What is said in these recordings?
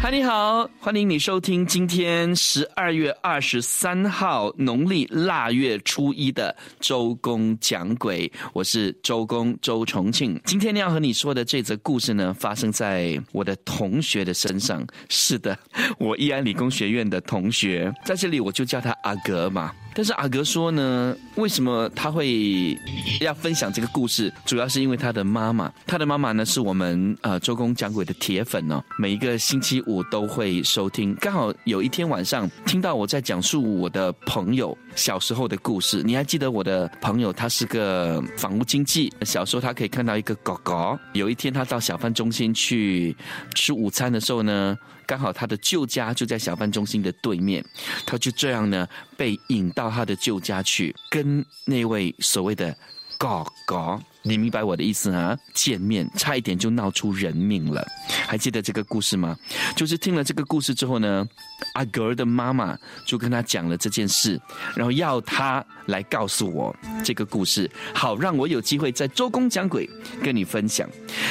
嗨，你好，欢迎你收听今天十二月二十三号农历腊月初一的周公讲鬼，我是周公周重庆。今天要和你说的这则故事呢，发生在我的同学的身上。是的，我义安理工学院的同学，在这里我就叫他阿格嘛。但是阿格说呢，为什么他会要分享这个故事？主要是因为他的妈妈，他的妈妈呢是我们呃周公讲鬼的铁粉哦，每一个星期五都会收听。刚好有一天晚上听到我在讲述我的朋友小时候的故事，你还记得我的朋友他是个房屋经济，小时候他可以看到一个狗狗。有一天他到小贩中心去吃午餐的时候呢。刚好他的旧家就在小贩中心的对面，他就这样呢被引到他的旧家去，跟那位所谓的哥哥。你明白我的意思啊？见面差一点就闹出人命了，还记得这个故事吗？就是听了这个故事之后呢，阿格的妈妈就跟他讲了这件事，然后要他来告诉我这个故事，好让我有机会在周公讲鬼跟你分享。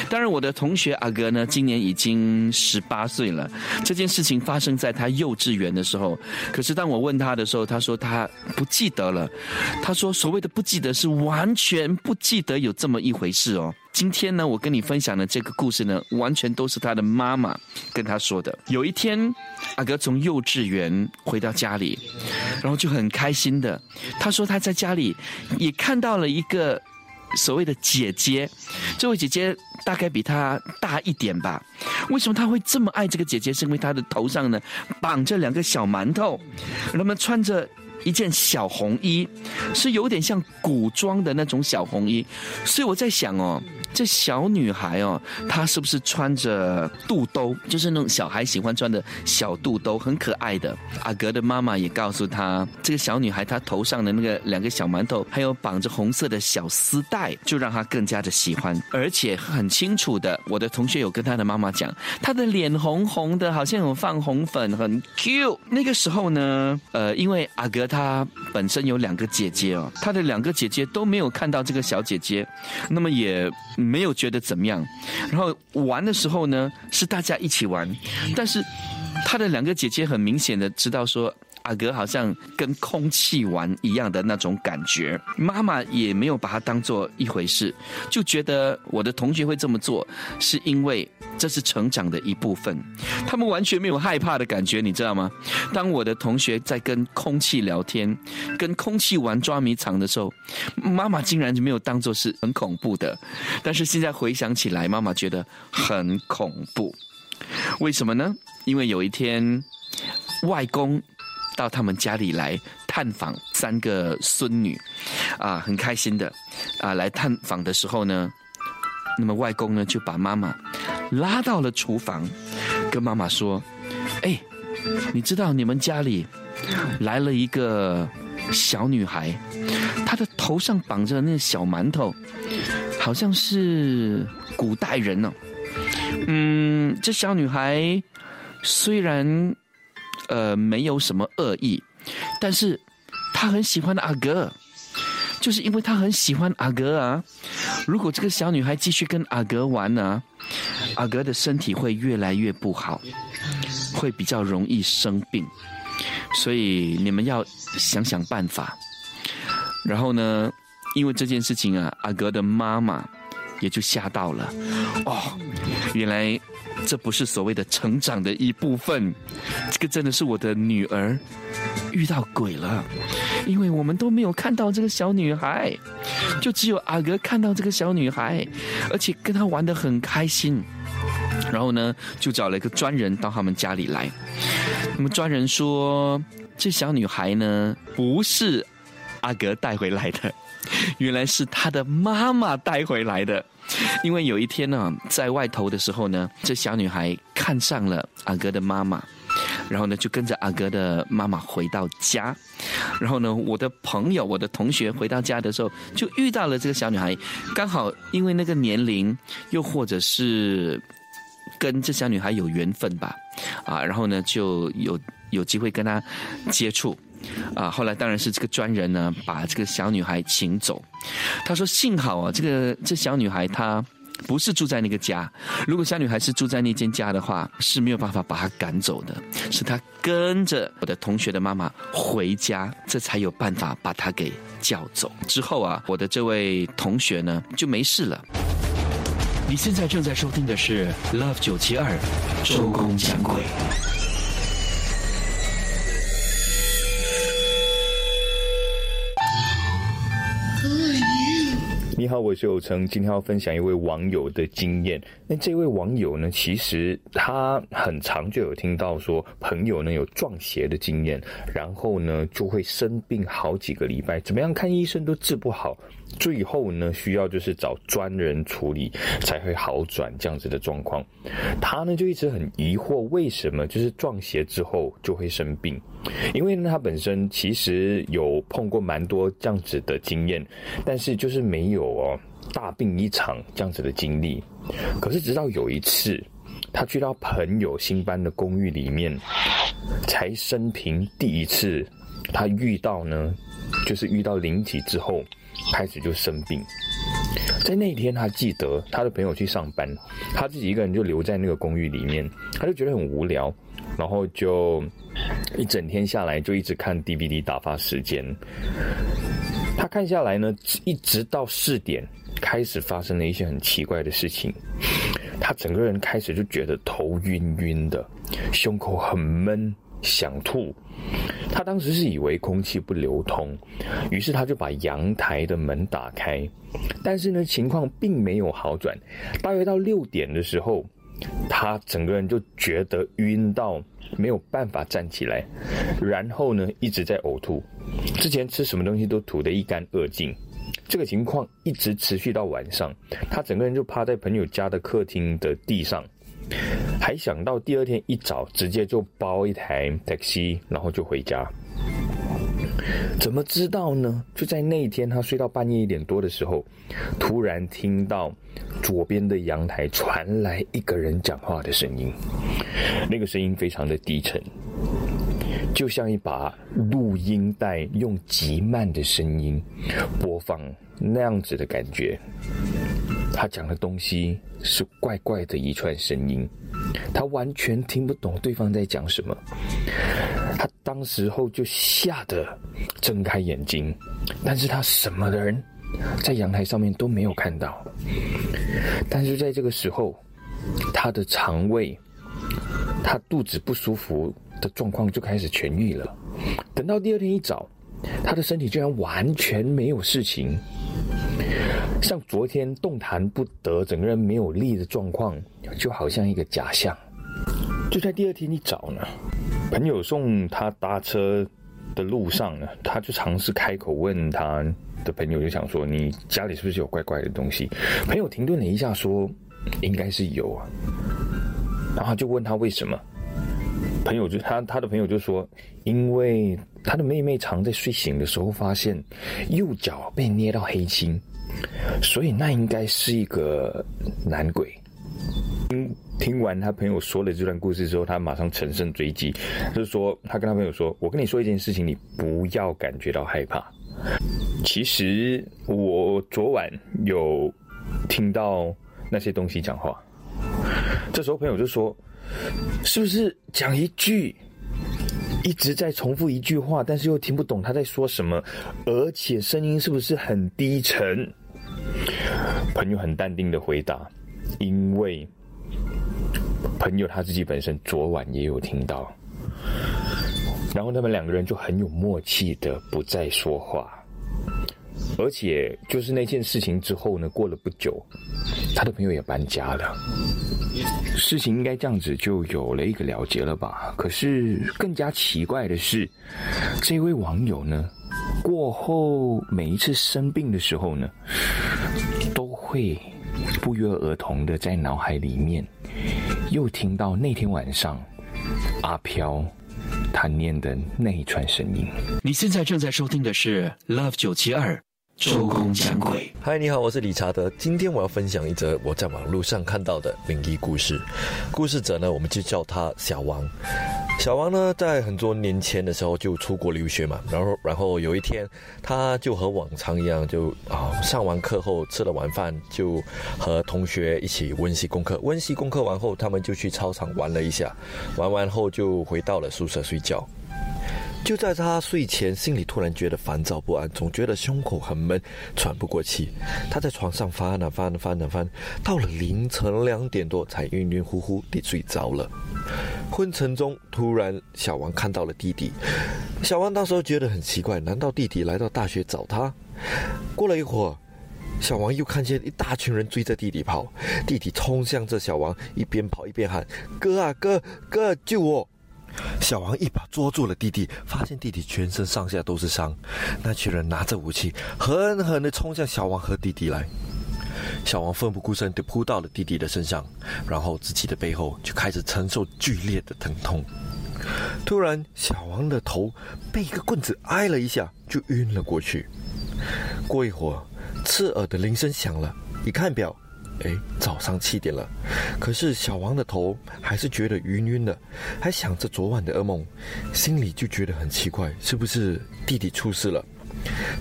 当然，我的同学阿格呢，今年已经十八岁了。这件事情发生在他幼稚园的时候，可是当我问他的时候，他说他不记得了。他说所谓的不记得是完全不记得有。这么一回事哦。今天呢，我跟你分享的这个故事呢，完全都是他的妈妈跟他说的。有一天，阿哥从幼稚园回到家里，然后就很开心的，他说他在家里也看到了一个所谓的姐姐。这位姐姐大概比他大一点吧。为什么他会这么爱这个姐姐？是因为她的头上呢绑着两个小馒头，那么穿着。一件小红衣，是有点像古装的那种小红衣，所以我在想哦，这小女孩哦，她是不是穿着肚兜，就是那种小孩喜欢穿的小肚兜，很可爱的。阿格的妈妈也告诉她，这个小女孩她头上的那个两个小馒头，还有绑着红色的小丝带，就让她更加的喜欢。而且很清楚的，我的同学有跟她的妈妈讲，她的脸红红的，好像有放红粉，很 Q。那个时候呢，呃，因为阿格。他本身有两个姐姐哦，他的两个姐姐都没有看到这个小姐姐，那么也没有觉得怎么样。然后玩的时候呢，是大家一起玩，但是他的两个姐姐很明显的知道说。阿格好像跟空气玩一样的那种感觉，妈妈也没有把它当做一回事，就觉得我的同学会这么做，是因为这是成长的一部分。他们完全没有害怕的感觉，你知道吗？当我的同学在跟空气聊天、跟空气玩捉迷藏的时候，妈妈竟然就没有当做是很恐怖的。但是现在回想起来，妈妈觉得很恐怖。为什么呢？因为有一天，外公。到他们家里来探访三个孙女，啊，很开心的，啊，来探访的时候呢，那么外公呢就把妈妈拉到了厨房，跟妈妈说：“哎，你知道你们家里来了一个小女孩，她的头上绑着那小馒头，好像是古代人呢。嗯，这小女孩虽然……”呃，没有什么恶意，但是他很喜欢阿哥，就是因为他很喜欢阿哥啊。如果这个小女孩继续跟阿哥玩呢，阿哥的身体会越来越不好，会比较容易生病，所以你们要想想办法。然后呢，因为这件事情啊，阿哥的妈妈也就吓到了。哦，原来。这不是所谓的成长的一部分，这个真的是我的女儿遇到鬼了，因为我们都没有看到这个小女孩，就只有阿哥看到这个小女孩，而且跟她玩的很开心。然后呢，就找了一个专人到他们家里来。那么专人说，这小女孩呢不是阿格带回来的，原来是她的妈妈带回来的。因为有一天呢，在外头的时候呢，这小女孩看上了阿哥的妈妈，然后呢就跟着阿哥的妈妈回到家，然后呢我的朋友、我的同学回到家的时候，就遇到了这个小女孩，刚好因为那个年龄，又或者是跟这小女孩有缘分吧，啊，然后呢就有有机会跟她接触。啊，后来当然是这个专人呢，把这个小女孩请走。他说：“幸好啊，这个这小女孩她不是住在那个家。如果小女孩是住在那间家的话，是没有办法把她赶走的。是她跟着我的同学的妈妈回家，这才有办法把她给叫走。之后啊，我的这位同学呢就没事了。你现在正在收听的是 Love 九七二周公讲鬼。”你好，我是有成，今天要分享一位网友的经验。那这位网友呢，其实他很长就有听到说朋友呢有撞邪的经验，然后呢就会生病好几个礼拜，怎么样看医生都治不好，最后呢需要就是找专人处理才会好转这样子的状况。他呢就一直很疑惑，为什么就是撞邪之后就会生病？因为呢他本身其实有碰过蛮多这样子的经验，但是就是没有。哦，大病一场这样子的经历，可是直到有一次，他去到朋友新搬的公寓里面，才生平第一次，他遇到呢，就是遇到灵体之后，开始就生病。在那一天，他记得他的朋友去上班，他自己一个人就留在那个公寓里面，他就觉得很无聊，然后就一整天下来就一直看 DVD 打发时间。他看下来呢，一直到四点，开始发生了一些很奇怪的事情。他整个人开始就觉得头晕晕的，胸口很闷，想吐。他当时是以为空气不流通，于是他就把阳台的门打开。但是呢，情况并没有好转。大约到六点的时候，他整个人就觉得晕到没有办法站起来，然后呢，一直在呕吐。之前吃什么东西都吐得一干二净，这个情况一直持续到晚上，他整个人就趴在朋友家的客厅的地上，还想到第二天一早直接就包一台 taxi，然后就回家。怎么知道呢？就在那一天，他睡到半夜一点多的时候，突然听到左边的阳台传来一个人讲话的声音，那个声音非常的低沉。就像一把录音带，用极慢的声音播放那样子的感觉。他讲的东西是怪怪的一串声音，他完全听不懂对方在讲什么。他当时候就吓得睁开眼睛，但是他什么人在阳台上面都没有看到。但是在这个时候，他的肠胃，他肚子不舒服。的状况就开始痊愈了。等到第二天一早，他的身体居然完全没有事情，像昨天动弹不得、整个人没有力的状况，就好像一个假象。就在第二天一早呢，朋友送他搭车的路上呢，他就尝试开口问他的朋友，就想说：“你家里是不是有怪怪的东西？”朋友停顿了一下，说：“应该是有啊。”然后就问他为什么。朋友就他他的朋友就说，因为他的妹妹常在睡醒的时候发现右脚被捏到黑青，所以那应该是一个男鬼。听听完他朋友说了这段故事之后，他马上乘胜追击，就是说他跟他朋友说：“我跟你说一件事情，你不要感觉到害怕。其实我昨晚有听到那些东西讲话。”这时候朋友就说。是不是讲一句，一直在重复一句话，但是又听不懂他在说什么，而且声音是不是很低沉？朋友很淡定的回答：“因为朋友他自己本身昨晚也有听到。”然后他们两个人就很有默契的不再说话。而且就是那件事情之后呢，过了不久，他的朋友也搬家了。事情应该这样子就有了一个了结了吧？可是更加奇怪的是，这位网友呢，过后每一次生病的时候呢，都会不约而同的在脑海里面又听到那天晚上阿飘他念的那一串声音。你现在正在收听的是 Love 九七二周公讲鬼。嗨，你好，我是理查德。今天我要分享一则我在网络上看到的灵异故事。故事者呢，我们就叫他小王。小王呢，在很多年前的时候就出国留学嘛，然后，然后有一天，他就和往常一样，就啊上完课后吃了晚饭，就和同学一起温习功课。温习功课完后，他们就去操场玩了一下，玩完后就回到了宿舍睡觉。就在他睡前，心里突然觉得烦躁不安，总觉得胸口很闷，喘不过气。他在床上翻啊翻啊翻啊翻，到了凌晨两点多，才晕晕乎乎地睡着了。昏沉中，突然小王看到了弟弟。小王当时觉得很奇怪，难道弟弟来到大学找他？过了一会儿，小王又看见一大群人追着弟弟跑，弟弟冲向这小王，一边跑一边喊：“哥啊哥哥，救我！”小王一把捉住了弟弟，发现弟弟全身上下都是伤。那群人拿着武器，狠狠地冲向小王和弟弟来。小王奋不顾身地扑到了弟弟的身上，然后自己的背后就开始承受剧烈的疼痛。突然，小王的头被一个棍子挨了一下，就晕了过去。过一会儿，刺耳的铃声响了，一看表。哎，早上七点了，可是小王的头还是觉得晕晕的，还想着昨晚的噩梦，心里就觉得很奇怪，是不是弟弟出事了？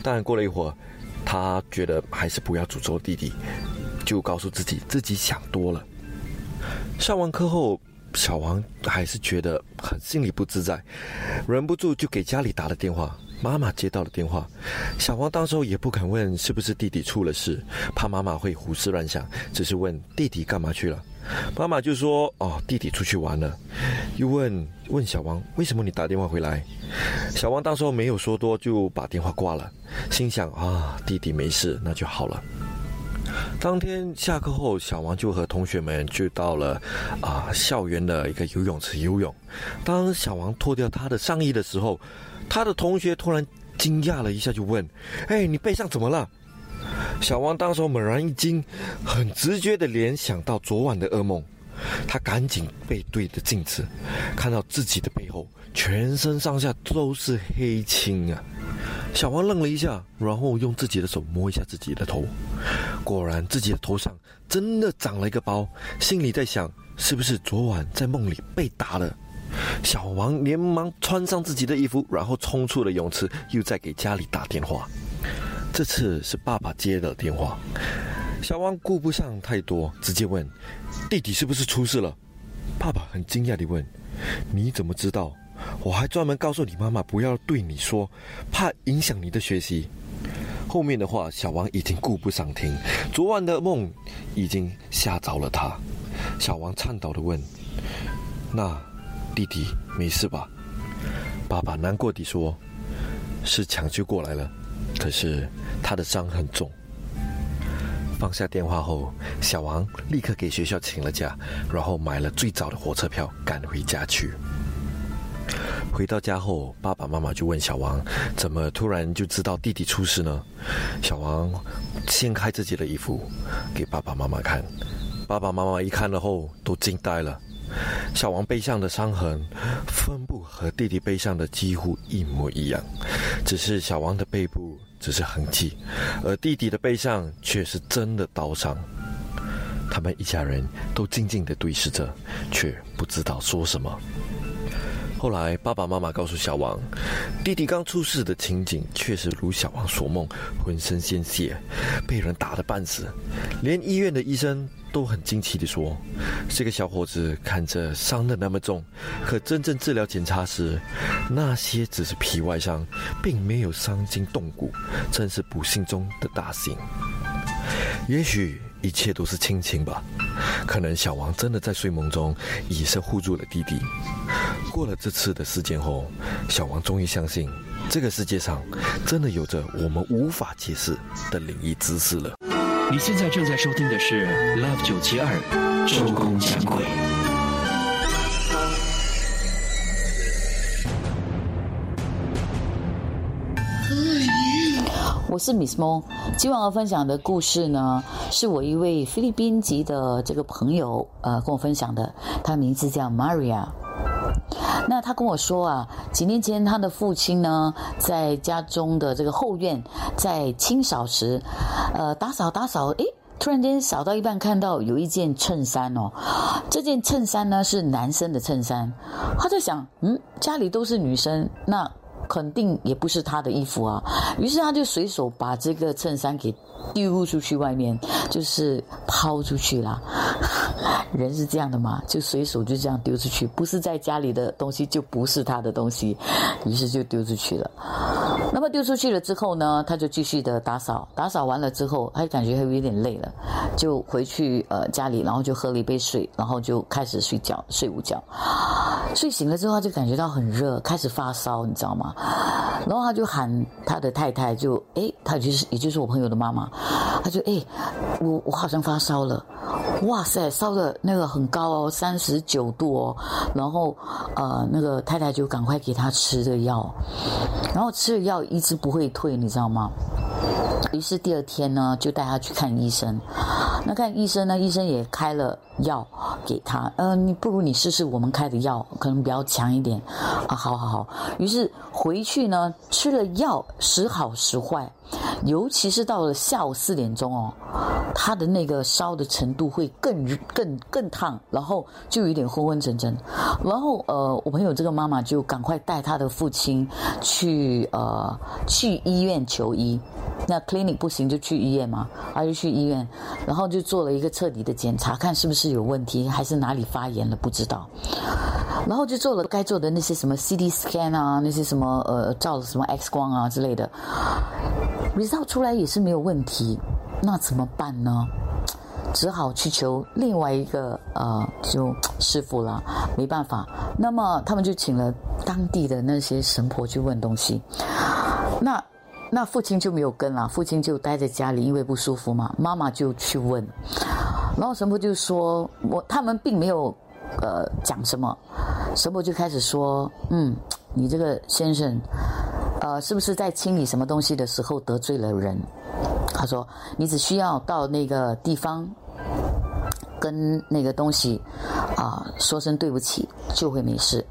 但，过了一会儿，他觉得还是不要诅咒弟弟，就告诉自己自己想多了。上完课后，小王还是觉得很心里不自在，忍不住就给家里打了电话。妈妈接到了电话，小王当时候也不敢问是不是弟弟出了事，怕妈妈会胡思乱想，只是问弟弟干嘛去了。妈妈就说：“哦，弟弟出去玩了。”又问问小王：“为什么你打电话回来？”小王当时候没有说多，就把电话挂了，心想：“啊，弟弟没事，那就好了。”当天下课后，小王就和同学们去到了啊校园的一个游泳池游泳。当小王脱掉他的上衣的时候，他的同学突然惊讶了一下，就问：“哎，你背上怎么了？”小王当时猛然一惊，很直觉的联想到昨晚的噩梦，他赶紧背对着镜子，看到自己的背后全身上下都是黑青啊！小王愣了一下，然后用自己的手摸一下自己的头，果然自己的头上真的长了一个包，心里在想：是不是昨晚在梦里被打了？小王连忙穿上自己的衣服，然后冲出了泳池，又在给家里打电话。这次是爸爸接的电话。小王顾不上太多，直接问：“弟弟是不是出事了？”爸爸很惊讶地问：“你怎么知道？我还专门告诉你妈妈不要对你说，怕影响你的学习。”后面的话，小王已经顾不上听。昨晚的梦已经吓着了他。小王颤抖地问：“那？”弟弟没事吧？爸爸难过地说：“是抢救过来了，可是他的伤很重。”放下电话后，小王立刻给学校请了假，然后买了最早的火车票赶回家去。回到家后，爸爸妈妈就问小王：“怎么突然就知道弟弟出事呢？”小王掀开自己的衣服给爸爸妈妈看，爸爸妈妈一看了后都惊呆了。小王背上的伤痕，分布和弟弟背上的几乎一模一样，只是小王的背部只是痕迹，而弟弟的背上却是真的刀伤。他们一家人都静静的对视着，却不知道说什么。后来，爸爸妈妈告诉小王，弟弟刚出事的情景确实如小王所梦，浑身鲜血，被人打得半死，连医院的医生都很惊奇地说：“这个小伙子看着伤的那么重，可真正治疗检查时，那些只是皮外伤，并没有伤筋动骨，真是不幸中的大幸。也许一切都是亲情吧，可能小王真的在睡梦中以身护住了弟弟。”过了这次的事件后，小王终于相信，这个世界上真的有着我们无法解释的灵异知识了。你现在正在收听的是 Love 九七二周公讲鬼。我是 Miss Mo，今晚要分享的故事呢，是我一位菲律宾籍的这个朋友呃跟我分享的，他名字叫 Maria。那他跟我说啊，几年前他的父亲呢，在家中的这个后院在清扫时，呃，打扫打扫，诶。突然间扫到一半，看到有一件衬衫哦，这件衬衫呢是男生的衬衫，他在想，嗯，家里都是女生，那肯定也不是他的衣服啊，于是他就随手把这个衬衫给。丢出去外面，就是抛出去啦。人是这样的嘛，就随手就这样丢出去，不是在家里的东西就不是他的东西，于是就丢出去了。那么丢出去了之后呢，他就继续的打扫，打扫完了之后，他感觉还有点累了，就回去呃家里，然后就喝了一杯水，然后就开始睡觉，睡午觉。睡醒了之后，他就感觉到很热，开始发烧，你知道吗？然后他就喊他的太太，就哎，他就是也就是我朋友的妈妈。他就哎，我我好像发烧了，哇塞，烧的那个很高哦，三十九度哦，然后呃，那个太太就赶快给他吃的药，然后吃了药一直不会退，你知道吗？于是第二天呢，就带他去看医生。那看医生呢，医生也开了药给他。嗯，你不如你试试我们开的药，可能比较强一点。啊，好好好。于是回去呢，吃了药，时好时坏。尤其是到了下午四点钟哦，他的那个烧的程度会更更更烫，然后就有点昏昏沉沉。然后呃，我朋友这个妈妈就赶快带他的父亲去呃去医院求医。那 clinic 不行就去医院嘛，他就去医院，然后就做了一个彻底的检查，看是不是有问题，还是哪里发炎了，不知道。然后就做了该做的那些什么 CT scan 啊，那些什么呃照了什么 X 光啊之类的，result 出来也是没有问题，那怎么办呢？只好去求另外一个呃就师傅了，没办法。那么他们就请了当地的那些神婆去问东西，那。那父亲就没有跟了，父亲就待在家里，因为不舒服嘛。妈妈就去问，然后神婆就说：“我他们并没有，呃，讲什么。”神婆就开始说：“嗯，你这个先生，呃，是不是在清理什么东西的时候得罪了人？”他说：“你只需要到那个地方，跟那个东西啊说声对不起，就会没事。”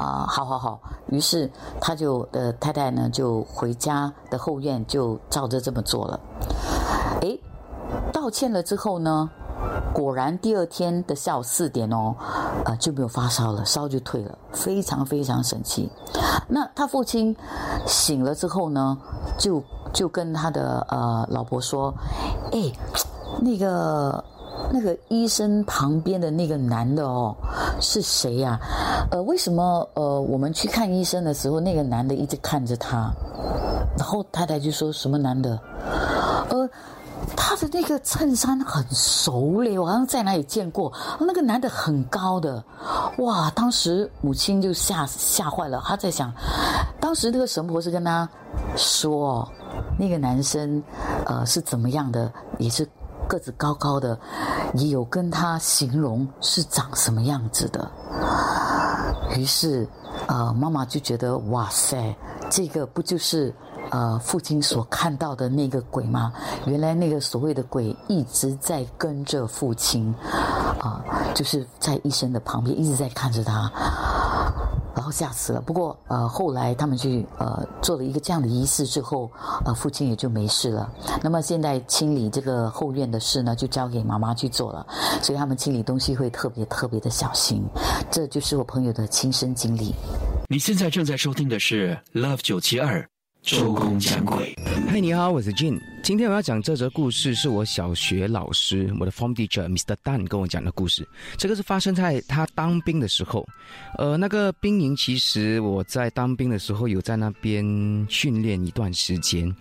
啊，好好好，于是他就的太太呢，就回家的后院就照着这么做了。哎，道歉了之后呢，果然第二天的下午四点哦，呃就没有发烧了，烧就退了，非常非常神奇。那他父亲醒了之后呢，就就跟他的呃老婆说，哎，那个。那个医生旁边的那个男的哦，是谁呀？呃，为什么呃，我们去看医生的时候，那个男的一直看着他？然后太太就说什么男的？呃，他的那个衬衫很熟嘞，我好像在哪里见过。那个男的很高的，哇！当时母亲就吓吓坏了，她在想，当时那个神婆是跟他说，那个男生呃是怎么样的，也是。个子高高的，也有跟他形容是长什么样子的。于是，呃，妈妈就觉得哇塞，这个不就是呃父亲所看到的那个鬼吗？原来那个所谓的鬼一直在跟着父亲，啊，就是在医生的旁边一直在看着他。然后吓死了。不过呃，后来他们去呃做了一个这样的仪式之后，呃，父亲也就没事了。那么现在清理这个后院的事呢，就交给妈妈去做了。所以他们清理东西会特别特别的小心。这就是我朋友的亲身经历。你现在正在收听的是 Love 九七二。周公讲鬼，嗨，你好，我是 Jin。今天我要讲这则故事，是我小学老师，我的 form teacher Mr. Dan 跟我讲的故事。这个是发生在他当兵的时候。呃，那个兵营其实我在当兵的时候有在那边训练一段时间。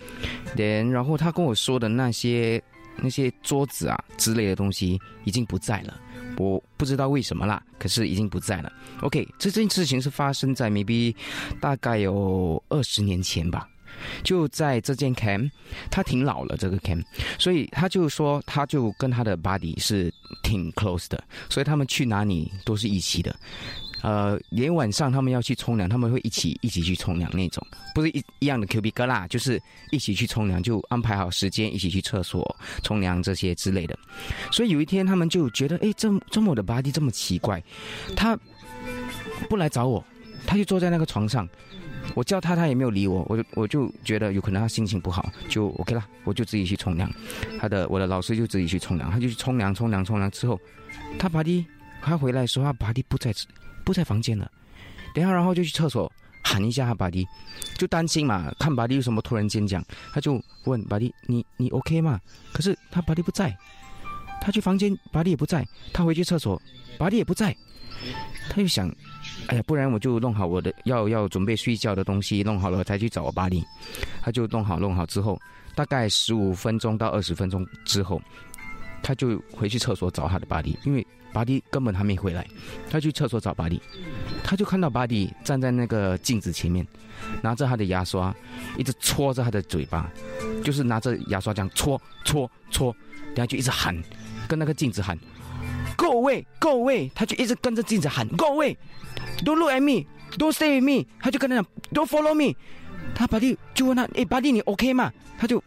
连然后他跟我说的那些那些桌子啊之类的东西已经不在了。我不知道为什么啦，可是已经不在了。OK，这件事情是发生在 maybe 大概有二十年前吧，就在这间 camp，他挺老了这个 camp，所以他就说他就跟他的 body 是挺 close 的，所以他们去哪里都是一起的。呃，连晚上他们要去冲凉，他们会一起一起去冲凉那种，不是一一样的 Q B 哥啦，就是一起去冲凉，就安排好时间一起去厕所冲凉这些之类的。所以有一天他们就觉得，哎，这这么我的 body 这么奇怪，他不来找我，他就坐在那个床上。我叫他，他也没有理我，我就我就觉得有可能他心情不好，就 OK 了，我就自己去冲凉。他的我的老师就自己去冲凉，他就去冲凉，冲凉，冲凉之后，他把弟他回来的时候，他把弟不在 不在房间了。等下然后就去厕所喊一下他把弟，就担心嘛，看巴迪有什么突然间讲，他就问巴迪你你 OK 吗？可是他巴迪不在，他去房间巴迪也不在，他回去厕所巴迪也不在，他就想。哎呀，不然我就弄好我的要要准备睡觉的东西，弄好了才去找我巴迪。他就弄好弄好之后，大概十五分钟到二十分钟之后，他就回去厕所找他的巴黎，因为巴黎根本还没回来。他去厕所找巴黎，他就看到巴黎站在那个镜子前面，拿着他的牙刷，一直戳着他的嘴巴，就是拿着牙刷这样戳戳戳，然后就一直喊，跟那个镜子喊。Go away, go away！他就一直跟着镜子喊 Go away, don't look at me, don't stay with me。他就跟他讲 Don't follow me。他巴蒂就问他，哎，巴蒂你 OK 吗？他就，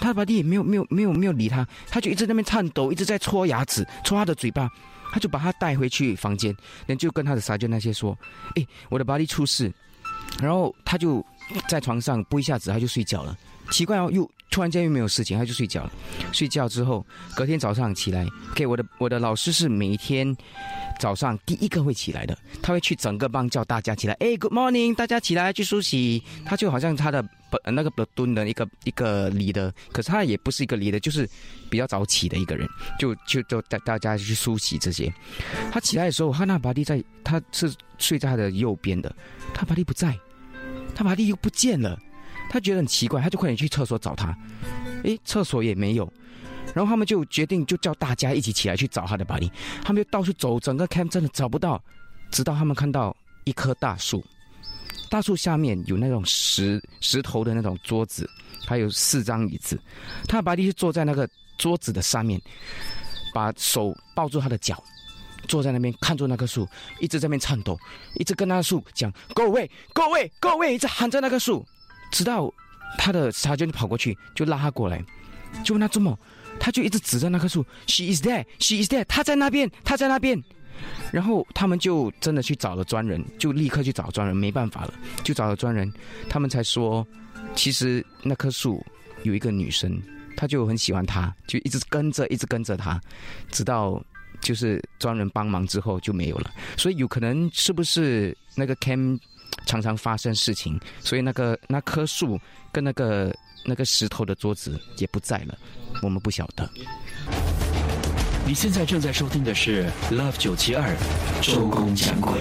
他的巴蒂也没有没有没有没有理他，他就一直在那边颤抖，一直在搓牙齿，戳他的嘴巴。他就把他带回去房间，然后就跟他的杀就那些说，哎，我的巴蒂出事。然后他就在床上不一下子，他就睡觉了。奇怪哦，又突然间又没有事情，他就睡觉了。睡觉之后，隔天早上起来，OK，我的我的老师是每天早上第一个会起来的，他会去整个班叫大家起来，哎，Good morning，大家起来去梳洗。他就好像他的那个蹲的一个一个离的，可是他也不是一个离的，就是比较早起的一个人，就就就带大家去梳洗这些。他起来的时候，他那巴蒂在，他是睡在他的右边的，他巴蒂不在，他巴蒂又不见了。他觉得很奇怪，他就快点去厕所找他，诶，厕所也没有，然后他们就决定就叫大家一起起来去找他的白丽，他们就到处走，整个 camp 真的找不到，直到他们看到一棵大树，大树下面有那种石石头的那种桌子，还有四张椅子，他的巴黎是坐在那个桌子的上面，把手抱住他的脚，坐在那边看住那棵树，一直在那边颤抖，一直跟那个树讲各位各位，各位一直喊着那棵树。直到他的察觉就跑过去，就拉他过来，就问他怎么，他就一直指着那棵树，She is there, she is there，他在那边，他在那边。然后他们就真的去找了专人，就立刻去找专人，没办法了，就找了专人，他们才说，其实那棵树有一个女生，她就很喜欢他，就一直跟着，一直跟着他，直到就是专人帮忙之后就没有了。所以有可能是不是那个 Cam？常常发生事情，所以那个那棵树跟那个那个石头的桌子也不在了，我们不晓得。你现在正在收听的是 Love 九七二周公讲鬼。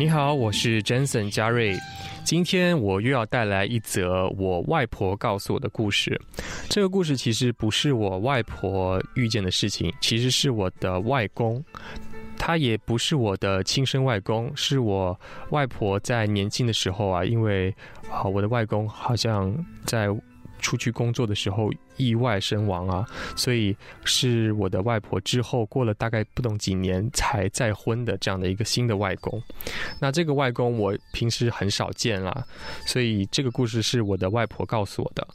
你好，我是 Jensen 嘉瑞。今天我又要带来一则我外婆告诉我的故事。这个故事其实不是我外婆遇见的事情，其实是我的外公，他也不是我的亲生外公，是我外婆在年轻的时候啊，因为啊，我的外公好像在。出去工作的时候意外身亡啊，所以是我的外婆之后过了大概不懂几年才再婚的这样的一个新的外公。那这个外公我平时很少见啦，所以这个故事是我的外婆告诉我的。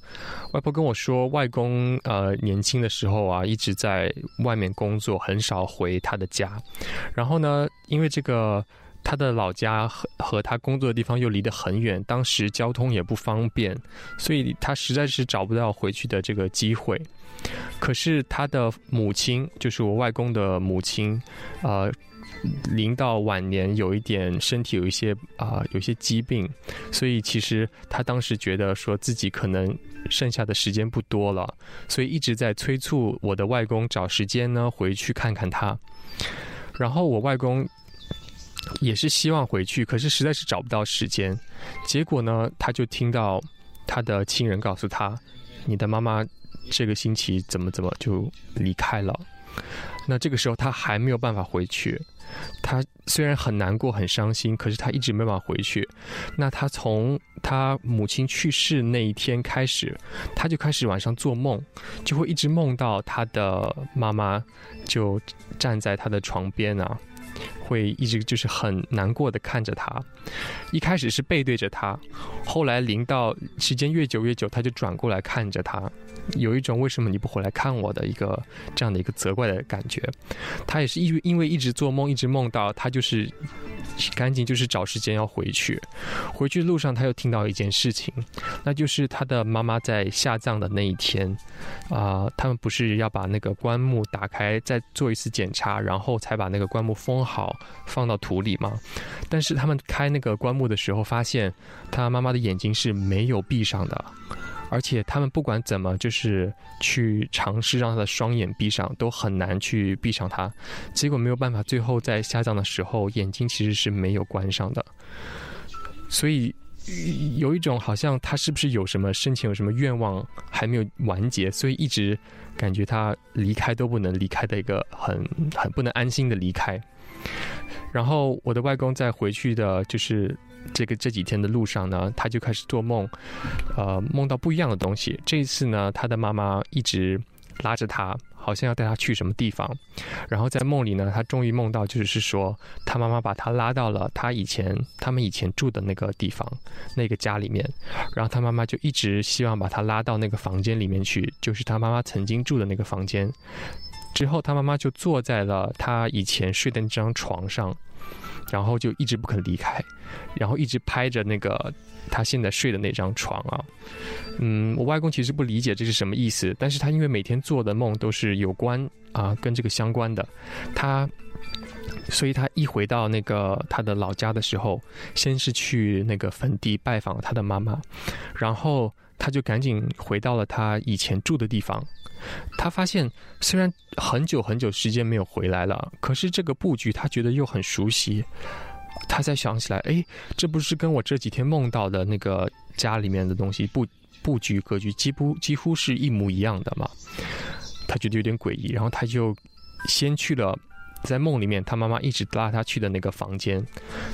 外婆跟我说，外公呃年轻的时候啊一直在外面工作，很少回他的家。然后呢，因为这个。他的老家和和他工作的地方又离得很远，当时交通也不方便，所以他实在是找不到回去的这个机会。可是他的母亲，就是我外公的母亲，呃，临到晚年有一点身体有一些啊有些疾病，所以其实他当时觉得说自己可能剩下的时间不多了，所以一直在催促我的外公找时间呢回去看看他。然后我外公。也是希望回去，可是实在是找不到时间。结果呢，他就听到他的亲人告诉他：“你的妈妈这个星期怎么怎么就离开了。”那这个时候他还没有办法回去。他虽然很难过、很伤心，可是他一直没办法回去。那他从他母亲去世那一天开始，他就开始晚上做梦，就会一直梦到他的妈妈就站在他的床边啊。会一直就是很难过的看着他。一开始是背对着他，后来临到时间越久越久，他就转过来看着他，有一种为什么你不回来看我的一个这样的一个责怪的感觉。他也是因为因为一直做梦，一直梦到他就是赶紧就是找时间要回去。回去路上，他又听到一件事情，那就是他的妈妈在下葬的那一天，啊，他们不是要把那个棺木打开，再做一次检查，然后才把那个棺木封好，放到土里吗？但是他们开那个棺木的时候，发现他妈妈的眼睛是没有闭上的。而且他们不管怎么，就是去尝试让他的双眼闭上，都很难去闭上它。结果没有办法，最后在下葬的时候，眼睛其实是没有关上的。所以有一种好像他是不是有什么生前有什么愿望还没有完结，所以一直感觉他离开都不能离开的一个很很不能安心的离开。然后我的外公在回去的，就是这个这几天的路上呢，他就开始做梦，呃，梦到不一样的东西。这一次呢，他的妈妈一直拉着他，好像要带他去什么地方。然后在梦里呢，他终于梦到，就是说他妈妈把他拉到了他以前他们以前住的那个地方，那个家里面。然后他妈妈就一直希望把他拉到那个房间里面去，就是他妈妈曾经住的那个房间。之后，他妈妈就坐在了他以前睡的那张床上，然后就一直不肯离开，然后一直拍着那个他现在睡的那张床啊。嗯，我外公其实不理解这是什么意思，但是他因为每天做的梦都是有关啊跟这个相关的，他，所以他一回到那个他的老家的时候，先是去那个坟地拜访他的妈妈，然后他就赶紧回到了他以前住的地方。他发现，虽然很久很久时间没有回来了，可是这个布局他觉得又很熟悉。他才想起来，哎，这不是跟我这几天梦到的那个家里面的东西布布局格局几乎几乎是一模一样的嘛？他觉得有点诡异，然后他就先去了。在梦里面，他妈妈一直拉他去的那个房间，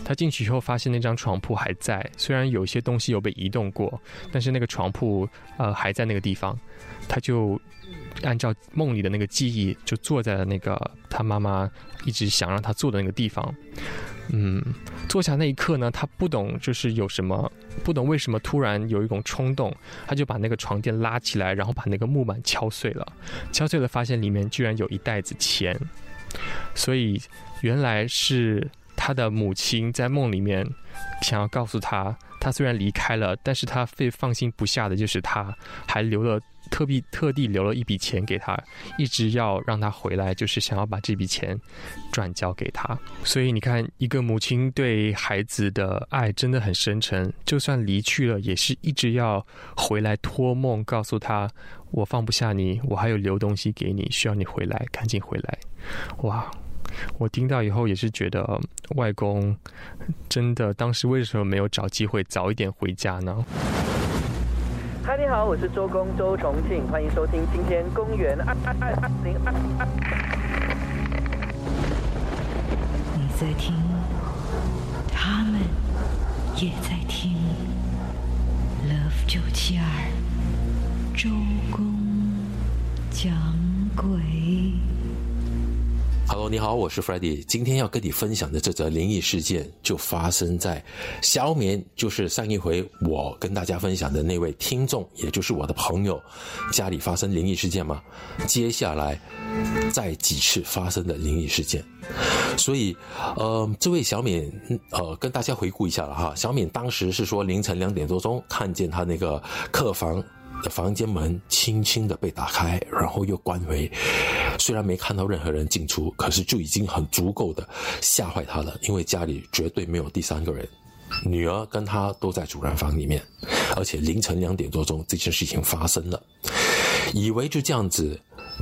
他进去以后发现那张床铺还在，虽然有些东西有被移动过，但是那个床铺呃还在那个地方。他就按照梦里的那个记忆，就坐在了那个他妈妈一直想让他坐的那个地方。嗯，坐下那一刻呢，他不懂就是有什么，不懂为什么突然有一种冲动，他就把那个床垫拉起来，然后把那个木板敲碎了，敲碎了发现里面居然有一袋子钱。所以，原来是他的母亲在梦里面想要告诉他，他虽然离开了，但是他最放心不下的就是他还留了特地特地留了一笔钱给他，一直要让他回来，就是想要把这笔钱转交给他。所以你看，一个母亲对孩子的爱真的很深沉，就算离去了，也是一直要回来托梦告诉他，我放不下你，我还有留东西给你，需要你回来，赶紧回来。哇！我听到以后也是觉得，外公真的当时为什么没有找机会早一点回家呢？嗨，你好，我是周公周重庆，欢迎收听今天公园二二二二零二二。你在听，他们也在听。Love 九七二，周公讲鬼。Hello，你好，我是 f r e d d y 今天要跟你分享的这则灵异事件，就发生在小敏，就是上一回我跟大家分享的那位听众，也就是我的朋友家里发生灵异事件吗？接下来再几次发生的灵异事件，所以，呃，这位小敏，呃，跟大家回顾一下了哈。小敏当时是说凌晨两点多钟，看见他那个客房。的房间门轻轻的被打开，然后又关回。虽然没看到任何人进出，可是就已经很足够的吓坏他了。因为家里绝对没有第三个人，女儿跟他都在主人房里面，而且凌晨两点多钟这件事情发生了，以为就这样子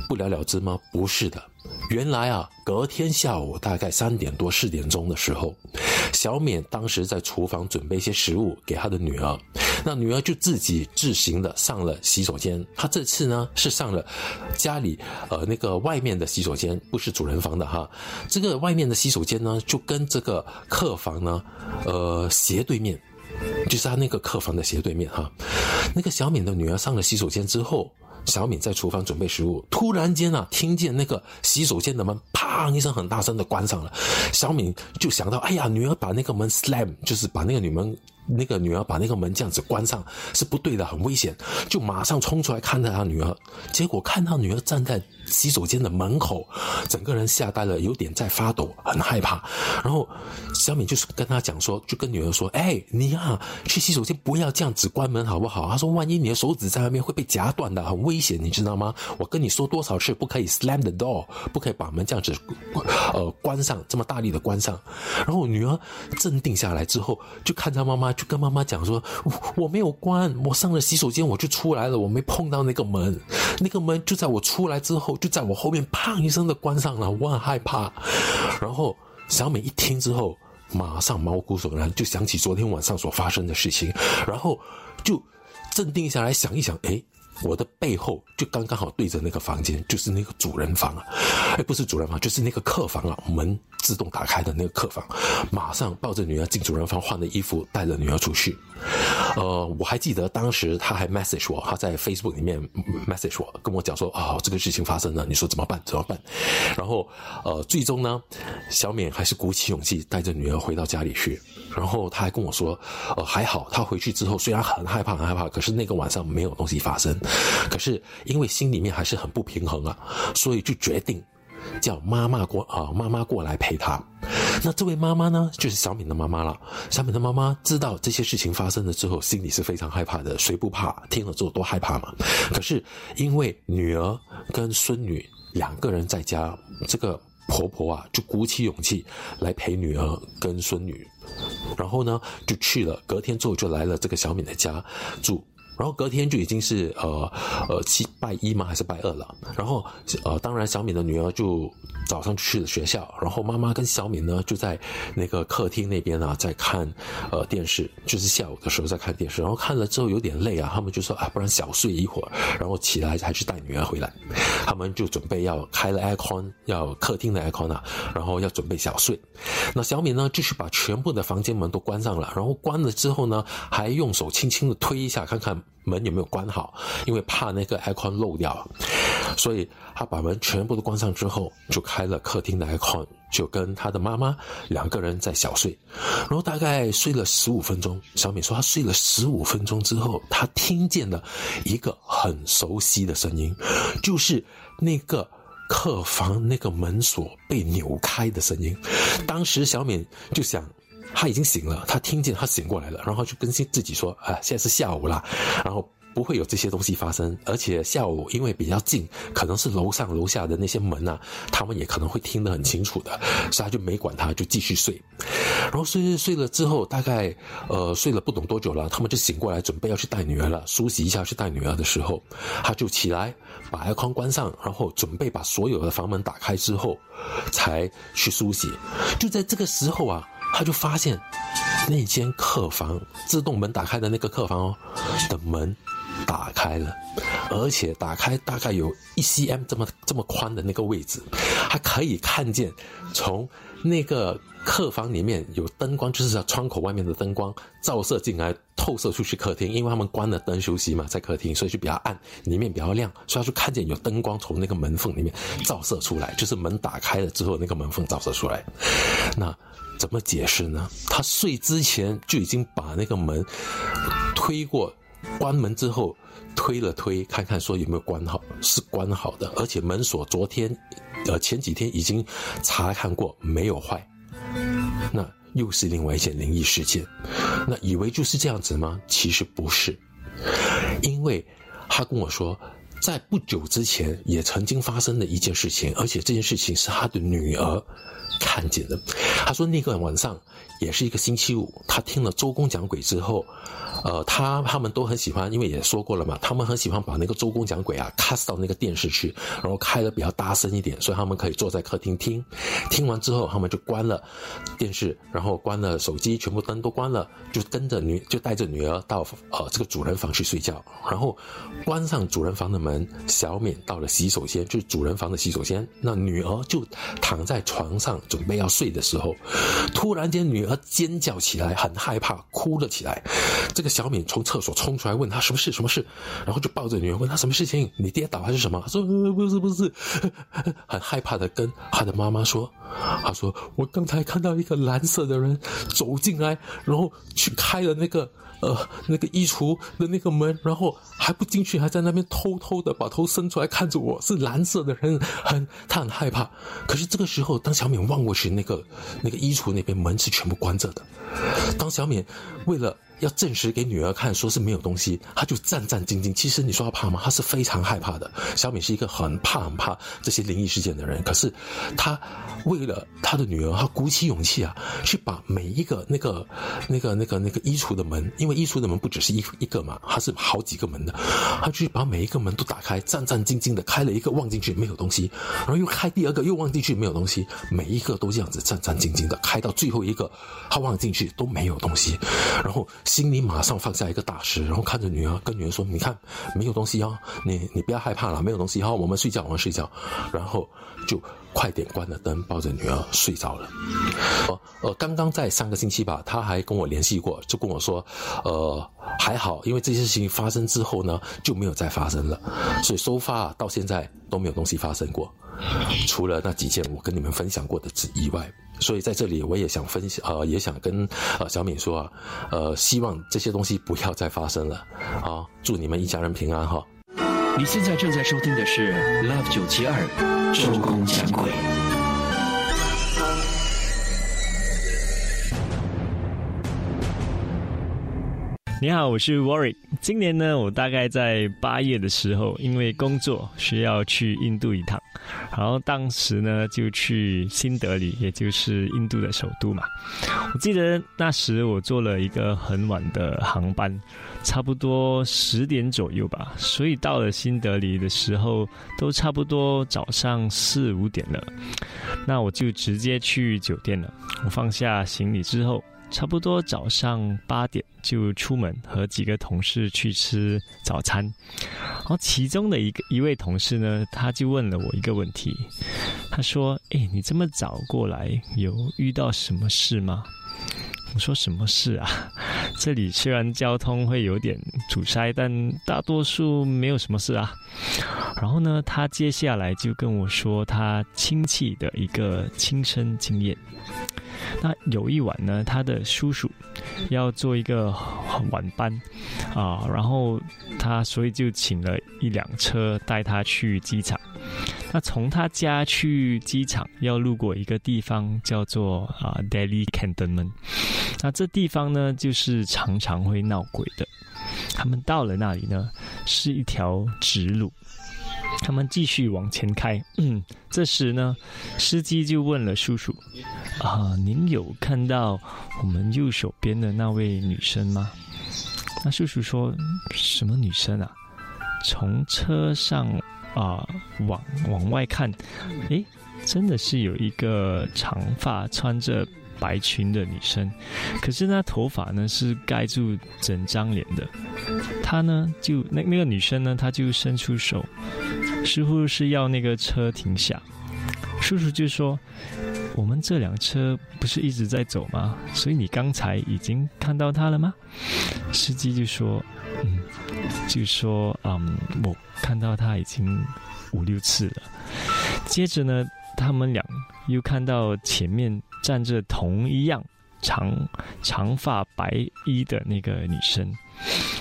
不了了之吗？不是的。原来啊，隔天下午大概三点多四点钟的时候，小敏当时在厨房准备一些食物给他的女儿，那女儿就自己自行的上了洗手间。她这次呢是上了家里呃那个外面的洗手间，不是主人房的哈。这个外面的洗手间呢，就跟这个客房呢，呃斜对面，就是他那个客房的斜对面哈。那个小敏的女儿上了洗手间之后。小敏在厨房准备食物，突然间啊，听见那个洗手间的门啪砰一声很大声的关上了。小敏就想到，哎呀，女儿把那个门 slam，就是把那个女门。那个女儿把那个门这样子关上是不对的，很危险，就马上冲出来看着她女儿，结果看到女儿站在洗手间的门口，整个人吓呆了，有点在发抖，很害怕。然后小敏就是跟她讲说，就跟女儿说：“哎，你啊，去洗手间不要这样子关门好不好？”她说：“万一你的手指在外面会被夹断的，很危险，你知道吗？我跟你说多少次，不可以 slam the door，不可以把门这样子呃关上，这么大力的关上。”然后女儿镇定下来之后，就看到妈妈。就跟妈妈讲说，我没有关，我上了洗手间我就出来了，我没碰到那个门，那个门就在我出来之后，就在我后面砰一声的关上了，我很害怕。然后小美一听之后，马上毛骨悚然，就想起昨天晚上所发生的事情，然后就镇定下来想一想，哎。我的背后就刚刚好对着那个房间，就是那个主人房啊，哎，不是主人房，就是那个客房啊，门自动打开的那个客房，马上抱着女儿进主人房换了衣服，带着女儿出去。呃，我还记得当时他还 message 我，他在 Facebook 里面 message 我，跟我讲说啊，这个事情发生了，你说怎么办？怎么办？然后呃，最终呢，小敏还是鼓起勇气带着女儿回到家里去。然后他还跟我说，呃，还好，他回去之后虽然很害怕，很害怕，可是那个晚上没有东西发生。可是因为心里面还是很不平衡啊，所以就决定叫妈妈过啊，妈妈过来陪他。那这位妈妈呢，就是小敏的妈妈了。小敏的妈妈知道这些事情发生了之后，心里是非常害怕的。谁不怕？听了之后多害怕嘛。可是因为女儿跟孙女两个人在家，这个婆婆啊就鼓起勇气来陪女儿跟孙女。然后呢，就去了。隔天之后就来了这个小敏的家住。然后隔天就已经是呃呃七拜一吗？还是拜二了？然后呃，当然小敏的女儿就早上去了学校，然后妈妈跟小敏呢就在那个客厅那边啊在看呃电视，就是下午的时候在看电视。然后看了之后有点累啊，他们就说啊，不然小睡一会儿，然后起来还去带女儿回来。他们就准备要开了 aircon，要客厅的 aircon 啊，然后要准备小睡。那小敏呢，就是把全部的房间门都关上了，然后关了之后呢，还用手轻轻的推一下，看看。门有没有关好？因为怕那个 icon 漏掉，所以他把门全部都关上之后，就开了客厅的 icon，就跟他的妈妈两个人在小睡。然后大概睡了十五分钟，小敏说她睡了十五分钟之后，她听见了一个很熟悉的声音，就是那个客房那个门锁被扭开的声音。当时小敏就想。他已经醒了，他听见他醒过来了，然后就更新自己说：“啊，现在是下午了，然后不会有这些东西发生，而且下午因为比较近，可能是楼上楼下的那些门啊，他们也可能会听得很清楚的，所以他就没管他，就继续睡。然后睡睡睡了之后，大概呃睡了不懂多久了，他们就醒过来，准备要去带女儿了，梳洗一下去带女儿的时候，他就起来把开框关上，然后准备把所有的房门打开之后，才去梳洗。就在这个时候啊。他就发现，那间客房自动门打开的那个客房哦的门打开了，而且打开大概有一 cm 这么这么宽的那个位置，他可以看见从那个客房里面有灯光，就是在窗口外面的灯光照射进来，透射出去客厅，因为他们关了灯休息嘛，在客厅，所以就比较暗，里面比较亮，所以他就看见有灯光从那个门缝里面照射出来，就是门打开了之后那个门缝照射出来，那。怎么解释呢？他睡之前就已经把那个门推过，关门之后推了推，看看说有没有关好，是关好的，而且门锁昨天，呃前几天已经查看过没有坏。那又是另外一件灵异事件。那以为就是这样子吗？其实不是，因为他跟我说，在不久之前也曾经发生了一件事情，而且这件事情是他的女儿。看见的，他说那个晚上也是一个星期五，他听了周公讲鬼之后。呃，他他们都很喜欢，因为也说过了嘛，他们很喜欢把那个周公讲鬼啊 cast 到那个电视去，然后开的比较大声一点，所以他们可以坐在客厅听。听完之后，他们就关了电视，然后关了手机，全部灯都关了，就跟着女，就带着女儿到呃这个主人房去睡觉。然后关上主人房的门，小敏到了洗手间，就是主人房的洗手间。那女儿就躺在床上准备要睡的时候，突然间女儿儿尖叫起来，很害怕，哭了起来。这个小敏从厕所冲出来，问他什么事？什么事？然后就抱着女儿问他什么事情？你跌倒还是什么？他说不是不是，很害怕的跟他的妈妈说。他说我刚才看到一个蓝色的人走进来，然后去开了那个。呃，那个衣橱的那个门，然后还不进去，还在那边偷偷的把头伸出来看着我，是蓝色的人，很他很害怕。可是这个时候，当小敏望过去，那个那个衣橱那边门是全部关着的。当小敏为了。要证实给女儿看，说是没有东西，他就战战兢兢。其实你说他怕吗？他是非常害怕的。小敏是一个很怕很怕这些灵异事件的人，可是他为了他的女儿，他鼓起勇气啊，去把每一个那个那个那个那个衣橱的门，因为衣橱的门不只是一一个嘛，它是好几个门的，他去把每一个门都打开，战战兢兢的开了一个，望进去没有东西，然后又开第二个，又望进去没有东西，每一个都这样子战战兢兢的开到最后一个，他望进去都没有东西，然后。心里马上放下一个大石，然后看着女儿，跟女儿说：“你看，没有东西哦，你你不要害怕了，没有东西哈，我们睡觉，我们睡觉。”然后就快点关了灯，抱着女儿睡着了。呃呃，刚刚在上个星期吧，他还跟我联系过，就跟我说：“呃，还好，因为这些事情发生之后呢，就没有再发生了，所以收发到现在都没有东西发生过，除了那几件我跟你们分享过的之以外。”所以在这里，我也想分享，呃，也想跟呃小敏说啊，呃，希望这些东西不要再发生了，啊，祝你们一家人平安哈。你现在正在收听的是 Love 九七二收工讲鬼。你好，我是 Warwick。今年呢，我大概在八月的时候，因为工作需要去印度一趟，然后当时呢就去新德里，也就是印度的首都嘛。我记得那时我坐了一个很晚的航班，差不多十点左右吧，所以到了新德里的时候都差不多早上四五点了。那我就直接去酒店了。我放下行李之后。差不多早上八点就出门，和几个同事去吃早餐。然后其中的一个一位同事呢，他就问了我一个问题，他说：“哎，你这么早过来，有遇到什么事吗？”我说：“什么事啊？这里虽然交通会有点阻塞，但大多数没有什么事啊。”然后呢，他接下来就跟我说他亲戚的一个亲身经验。那有一晚呢，他的叔叔要做一个晚班啊，然后他所以就请了一辆车带他去机场。那从他家去机场要路过一个地方叫做啊 Delhi Cantonment，那这地方呢就是常常会闹鬼的。他们到了那里呢，是一条直路。他们继续往前开，嗯，这时呢，司机就问了叔叔：“啊，您有看到我们右手边的那位女生吗？”那叔叔说：“什么女生啊？”从车上啊往往外看，诶，真的是有一个长发、穿着白裙的女生，可是那头发呢是盖住整张脸的。她呢就那那个女生呢，她就伸出手。似乎是要那个车停下，叔叔就说：“我们这辆车不是一直在走吗？所以你刚才已经看到他了吗？”司机就说：“嗯，就说嗯，我看到他已经五六次了。”接着呢，他们俩又看到前面站着同一样长长发白衣的那个女生，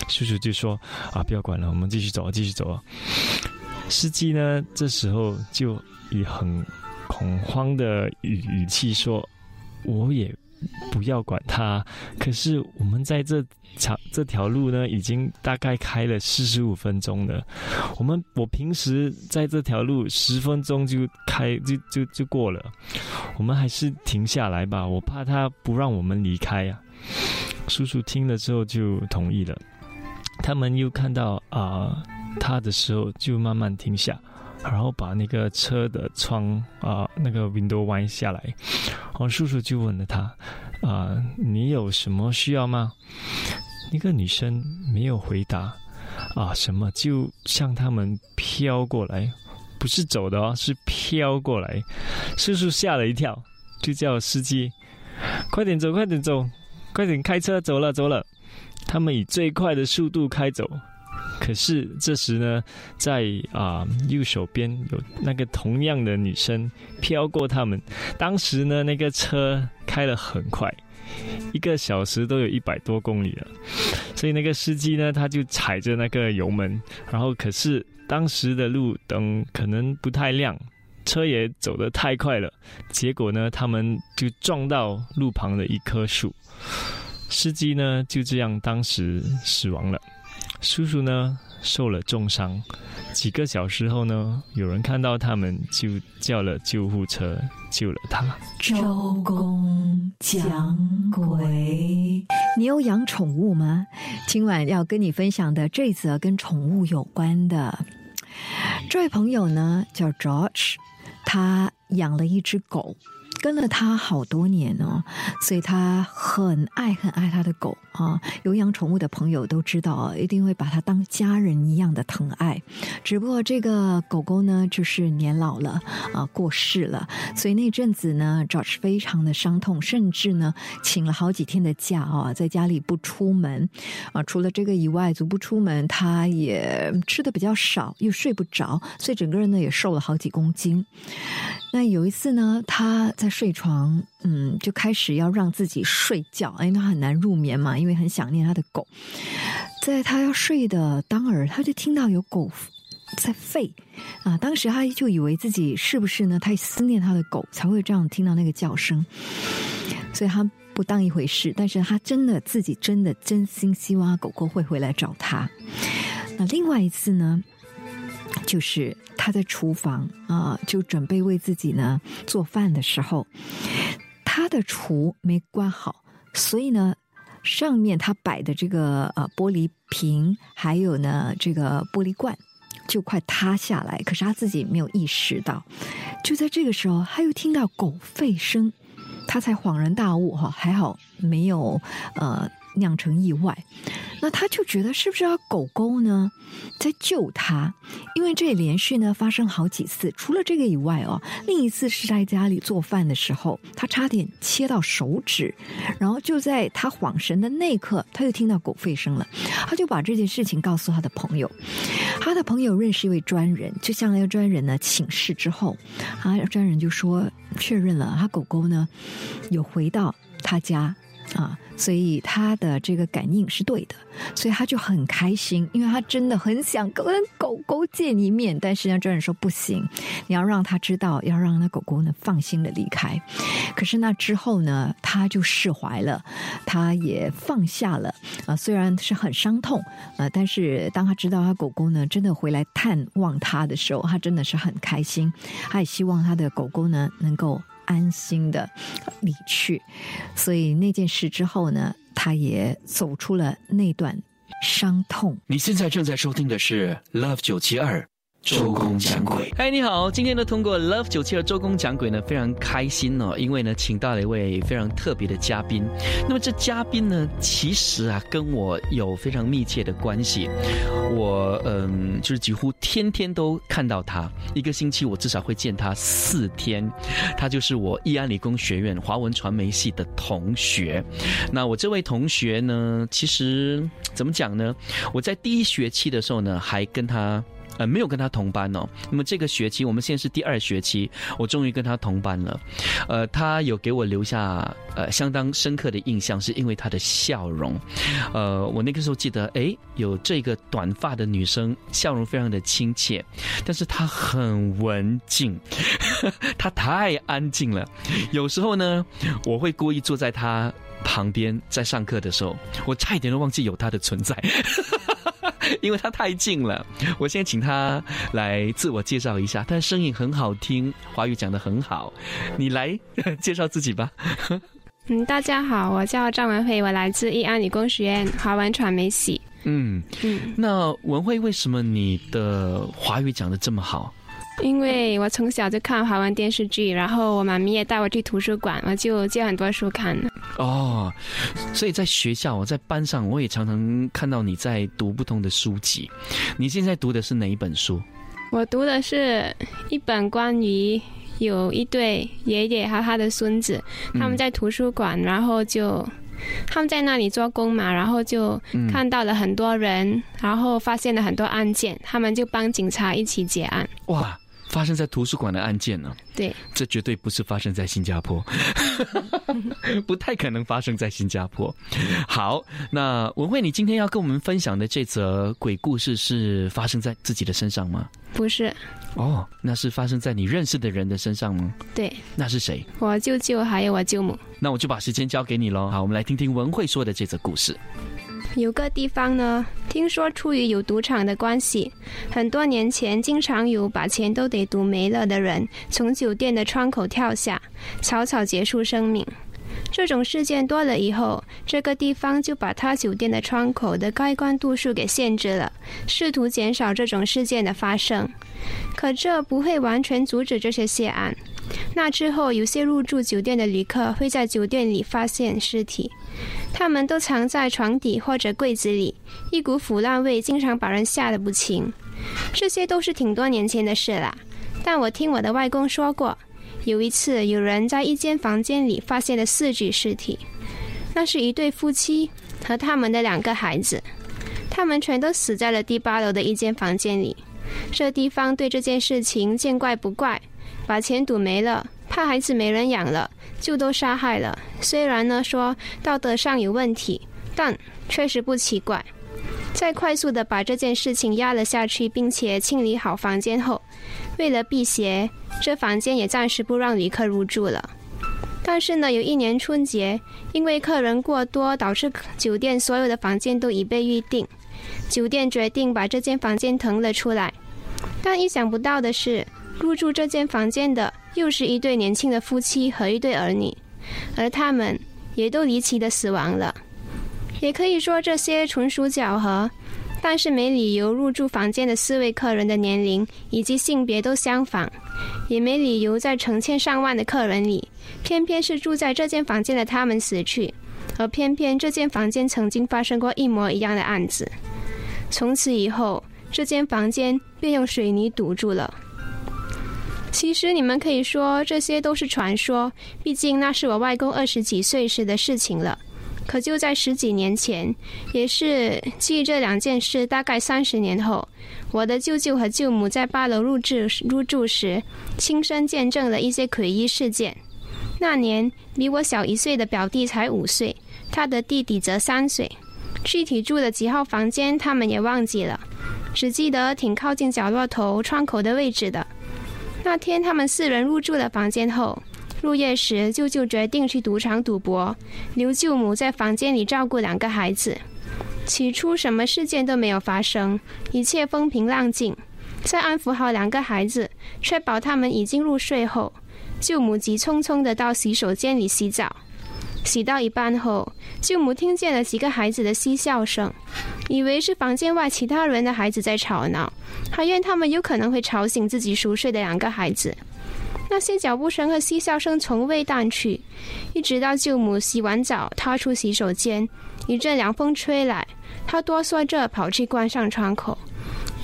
叔叔就说：“啊，不要管了，我们继续走，继续走。”司机呢，这时候就以很恐慌的语语气说：“我也不要管他。可是我们在这条这条路呢，已经大概开了四十五分钟了。我们我平时在这条路十分钟就开就就就过了。我们还是停下来吧，我怕他不让我们离开呀。”叔叔听了之后就同意了。他们又看到啊。他的时候就慢慢停下，然后把那个车的窗啊，那个 window 弯下来。然叔叔就问了他：“啊，你有什么需要吗？”那个女生没有回答。啊，什么？就向他们飘过来，不是走的哦，是飘过来。叔叔吓了一跳，就叫司机快点走，快点走，快点开车走了走了。他们以最快的速度开走，可是这时呢，在啊右手边有那个同样的女生飘过他们。当时呢，那个车开得很快，一个小时都有一百多公里了。所以那个司机呢，他就踩着那个油门，然后可是当时的路灯可能不太亮，车也走得太快了，结果呢，他们就撞到路旁的一棵树。司机呢就这样当时死亡了，叔叔呢受了重伤。几个小时后呢，有人看到他们，就叫了救护车救了他。周公讲鬼，你有养宠物吗？今晚要跟你分享的这则跟宠物有关的，这位朋友呢叫 George，他养了一只狗。跟了他好多年哦，所以他很爱很爱他的狗啊。有养宠物的朋友都知道，一定会把它当家人一样的疼爱。只不过这个狗狗呢，就是年老了啊，过世了，所以那阵子呢，George 非常的伤痛，甚至呢，请了好几天的假啊，在家里不出门啊。除了这个以外，足不出门，他也吃的比较少，又睡不着，所以整个人呢也瘦了好几公斤。那有一次呢，他在睡床，嗯，就开始要让自己睡觉，因为，他很难入眠嘛，因为很想念他的狗。在他要睡的当儿，他就听到有狗在吠啊，当时他就以为自己是不是呢？他思念他的狗才会这样听到那个叫声，所以他不当一回事。但是他真的自己真的真心希望狗狗会回来找他。那另外一次呢？就是他在厨房啊，就准备为自己呢做饭的时候，他的厨没关好，所以呢，上面他摆的这个呃玻璃瓶，还有呢这个玻璃罐，就快塌下来。可是他自己没有意识到，就在这个时候，他又听到狗吠声，他才恍然大悟哈，还好没有呃。酿成意外，那他就觉得是不是要狗狗呢在救他？因为这连续呢发生好几次，除了这个以外哦，另一次是在家里做饭的时候，他差点切到手指，然后就在他恍神的那一刻，他就听到狗吠声了，他就把这件事情告诉他的朋友，他的朋友认识一位专人，就向那个专人呢请示之后，啊，专人就说确认了，他狗狗呢有回到他家。啊，所以他的这个感应是对的，所以他就很开心，因为他真的很想跟狗狗见一面。但是呢，专人说不行，你要让他知道，要让那狗狗呢放心的离开。可是那之后呢，他就释怀了，他也放下了啊。虽然是很伤痛啊，但是当他知道他狗狗呢真的回来探望他的时候，他真的是很开心。他也希望他的狗狗呢能够。安心的离去，所以那件事之后呢，他也走出了那段伤痛。你现在正在收听的是 Love 九七二。周公讲鬼，嗨，你好！今天呢，通过 Love 九七的周公讲鬼呢，非常开心哦，因为呢，请到了一位非常特别的嘉宾。那么这嘉宾呢，其实啊，跟我有非常密切的关系。我嗯，就是几乎天天都看到他，一个星期我至少会见他四天。他就是我义安理工学院华文传媒系的同学。那我这位同学呢，其实怎么讲呢？我在第一学期的时候呢，还跟他。呃，没有跟他同班哦。那么这个学期，我们现在是第二学期，我终于跟他同班了。呃，他有给我留下呃相当深刻的印象，是因为他的笑容。呃，我那个时候记得，哎，有这个短发的女生，笑容非常的亲切，但是她很文静，她太安静了。有时候呢，我会故意坐在她旁边，在上课的时候，我差一点都忘记有她的存在。因为他太近了，我现在请他来自我介绍一下。他的声音很好听，华语讲的很好，你来介绍自己吧。嗯，大家好，我叫张文慧，我来自义安理工学院华文传媒系。嗯嗯，那文慧，为什么你的华语讲的这么好？因为我从小就看华文电视剧，然后我妈咪也带我去图书馆，我就借很多书看。哦，所以在学校，我在班上，我也常常看到你在读不同的书籍。你现在读的是哪一本书？我读的是一本关于有一对爷爷和他的孙子，他们在图书馆，然后就他们在那里做工嘛，然后就看到了很多人，然后发现了很多案件，他们就帮警察一起结案。哇！发生在图书馆的案件呢？对，这绝对不是发生在新加坡，不太可能发生在新加坡。好，那文慧，你今天要跟我们分享的这则鬼故事是发生在自己的身上吗？不是。哦，那是发生在你认识的人的身上吗？对。那是谁？我舅舅还有我舅母。那我就把时间交给你喽。好，我们来听听文慧说的这则故事。有个地方呢，听说出于有赌场的关系，很多年前经常有把钱都得赌没了的人从酒店的窗口跳下，草草结束生命。这种事件多了以后，这个地方就把他酒店的窗口的开关度数给限制了，试图减少这种事件的发生。可这不会完全阻止这些血案。那之后，有些入住酒店的旅客会在酒店里发现尸体，他们都藏在床底或者柜子里，一股腐烂味经常把人吓得不轻。这些都是挺多年前的事啦，但我听我的外公说过，有一次有人在一间房间里发现了四具尸体，那是一对夫妻和他们的两个孩子，他们全都死在了第八楼的一间房间里。这地方对这件事情见怪不怪。把钱赌没了，怕孩子没人养了，就都杀害了。虽然呢说道德上有问题，但确实不奇怪。在快速的把这件事情压了下去，并且清理好房间后，为了辟邪，这房间也暂时不让旅客入住了。但是呢，有一年春节，因为客人过多，导致酒店所有的房间都已被预定，酒店决定把这间房间腾了出来。但意想不到的是。入住这间房间的又是一对年轻的夫妻和一对儿女，而他们也都离奇的死亡了。也可以说这些纯属巧合，但是没理由入住房间的四位客人的年龄以及性别都相仿，也没理由在成千上万的客人里，偏偏是住在这间房间的他们死去，而偏偏这间房间曾经发生过一模一样的案子。从此以后，这间房间便用水泥堵住了。其实你们可以说这些都是传说，毕竟那是我外公二十几岁时的事情了。可就在十几年前，也是继这两件事大概三十年后，我的舅舅和舅母在八楼入住入住时，亲身见证了一些诡异事件。那年比我小一岁的表弟才五岁，他的弟弟则三岁。具体住的几号房间他们也忘记了，只记得挺靠近角落头窗口的位置的。那天，他们四人入住了房间后，入夜时，舅舅决定去赌场赌博，留舅母在房间里照顾两个孩子。起初，什么事件都没有发生，一切风平浪静。在安抚好两个孩子，确保他们已经入睡后，舅母急匆匆地到洗手间里洗澡。洗到一半后，舅母听见了几个孩子的嬉笑声，以为是房间外其他人的孩子在吵闹，还怨他们有可能会吵醒自己熟睡的两个孩子。那些脚步声和嬉笑声从未淡去，一直到舅母洗完澡踏出洗手间，一阵凉风吹来，她哆嗦着跑去关上窗口。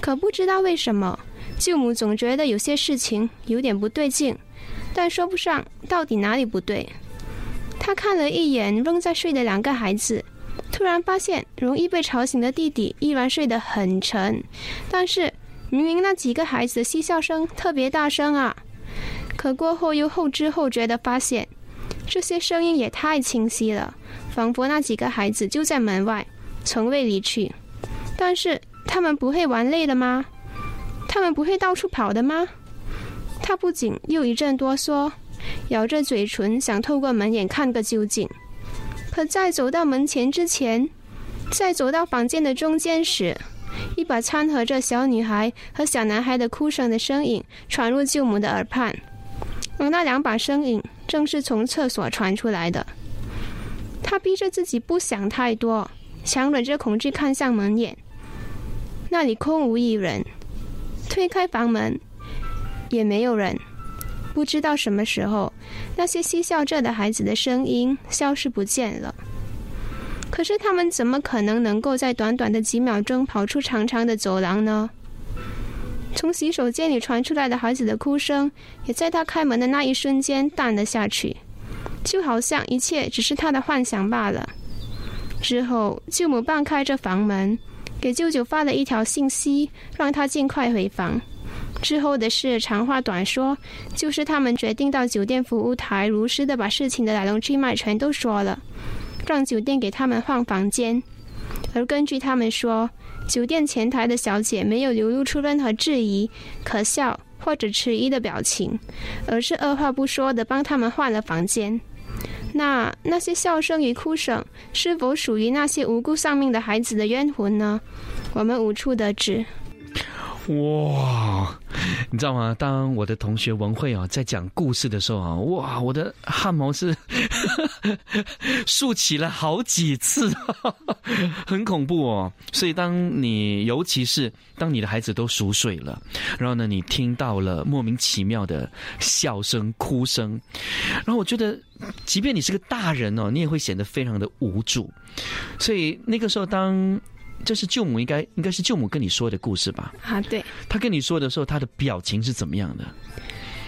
可不知道为什么，舅母总觉得有些事情有点不对劲，但说不上到底哪里不对。他看了一眼仍在睡的两个孩子，突然发现容易被吵醒的弟弟依然睡得很沉，但是明明那几个孩子的嬉笑声特别大声啊！可过后又后知后觉的发现，这些声音也太清晰了，仿佛那几个孩子就在门外，从未离去。但是他们不会玩累了吗？他们不会到处跑的吗？他不仅又一阵哆嗦。咬着嘴唇，想透过门眼看个究竟。可在走到门前之前，在走到房间的中间时，一把掺和着小女孩和小男孩的哭声的声音传入舅母的耳畔，而那两把声音正是从厕所传出来的。他逼着自己不想太多，强忍着恐惧看向门眼，那里空无一人。推开房门，也没有人。不知道什么时候，那些嬉笑着的孩子的声音消失不见了。可是他们怎么可能能够在短短的几秒钟跑出长长的走廊呢？从洗手间里传出来的孩子的哭声，也在他开门的那一瞬间淡了下去，就好像一切只是他的幻想罢了。之后，舅母半开着房门，给舅舅发了一条信息，让他尽快回房。之后的事长话短说，就是他们决定到酒店服务台，如实的把事情的来龙去脉全都说了，让酒店给他们换房间。而根据他们说，酒店前台的小姐没有流露出任何质疑、可笑或者迟疑的表情，而是二话不说的帮他们换了房间。那那些笑声与哭声，是否属于那些无辜丧命的孩子的冤魂呢？我们无处得知。哇，你知道吗？当我的同学文慧啊在讲故事的时候啊，哇，我的汗毛是 竖起了好几次，很恐怖哦。所以，当你尤其是当你的孩子都熟睡了，然后呢，你听到了莫名其妙的笑声、哭声，然后我觉得，即便你是个大人哦，你也会显得非常的无助。所以那个时候，当这是舅母应该应该是舅母跟你说的故事吧？啊，对。他跟你说的时候，他的表情是怎么样的？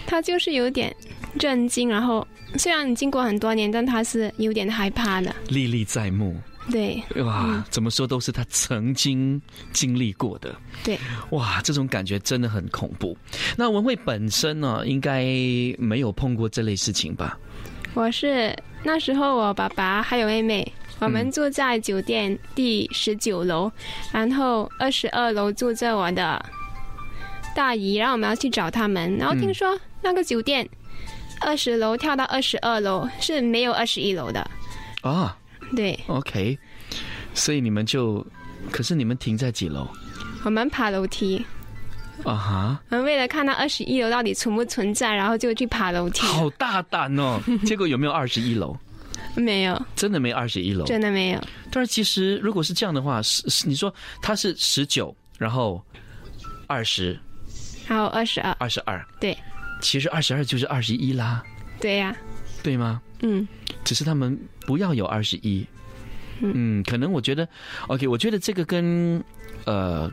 他就是有点震惊，然后虽然经过很多年，但他是有点害怕的，历历在目。对，哇，怎么说都是他曾经经历过的。对，哇，这种感觉真的很恐怖。那文慧本身呢，应该没有碰过这类事情吧？我是那时候，我爸爸还有妹妹。我们住在酒店第十九楼，然后二十二楼住着我的大姨，然后我们要去找他们。然后听说那个酒店二十楼跳到二十二楼是没有二十一楼的啊？对，OK，所以你们就，可是你们停在几楼？我们爬楼梯啊哈！我们为了看到二十一楼到底存不存在，然后就去爬楼梯。好大胆哦！结果有没有二十一楼？没有，真的没二十一楼，真的没有。但是其实如果是这样的话，是你说他是十九，然后二十，然后二十二，二十二，对。其实二十二就是二十一啦。对呀。对吗？嗯。只是他们不要有二十一。嗯，可能我觉得，OK，我觉得这个跟呃。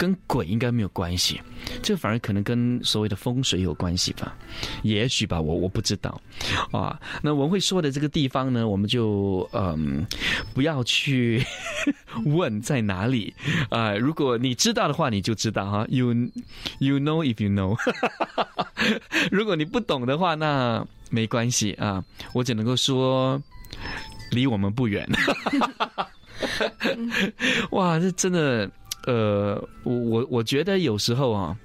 跟鬼应该没有关系，这反而可能跟所谓的风水有关系吧，也许吧，我我不知道，啊，那文慧说的这个地方呢，我们就嗯不要去 问在哪里。啊，如果你知道的话，你就知道哈，you you know if you know，如果你不懂的话，那没关系啊，我只能够说离我们不远，哇，这真的。呃，我我我觉得有时候啊，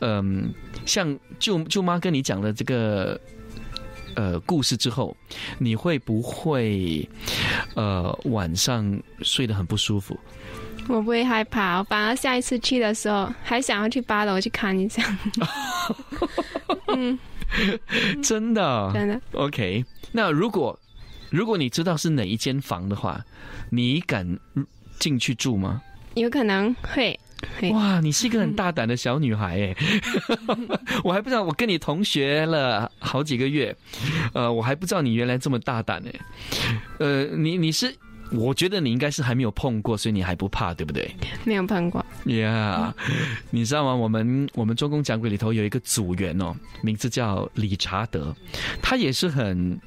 嗯，像舅舅妈跟你讲了这个呃故事之后，你会不会呃晚上睡得很不舒服？我不会害怕，我反而下一次去的时候还想要去八楼去看一下。嗯，真的，真的。OK，那如果如果你知道是哪一间房的话，你敢进去住吗？有可能会，哇！你是一个很大胆的小女孩哎，我还不知道，我跟你同学了好几个月，呃，我还不知道你原来这么大胆呢。呃，你你是，我觉得你应该是还没有碰过，所以你还不怕，对不对？没有碰过。呀，你知道吗？我们我们周公讲鬼里头有一个组员哦，名字叫理查德，他也是很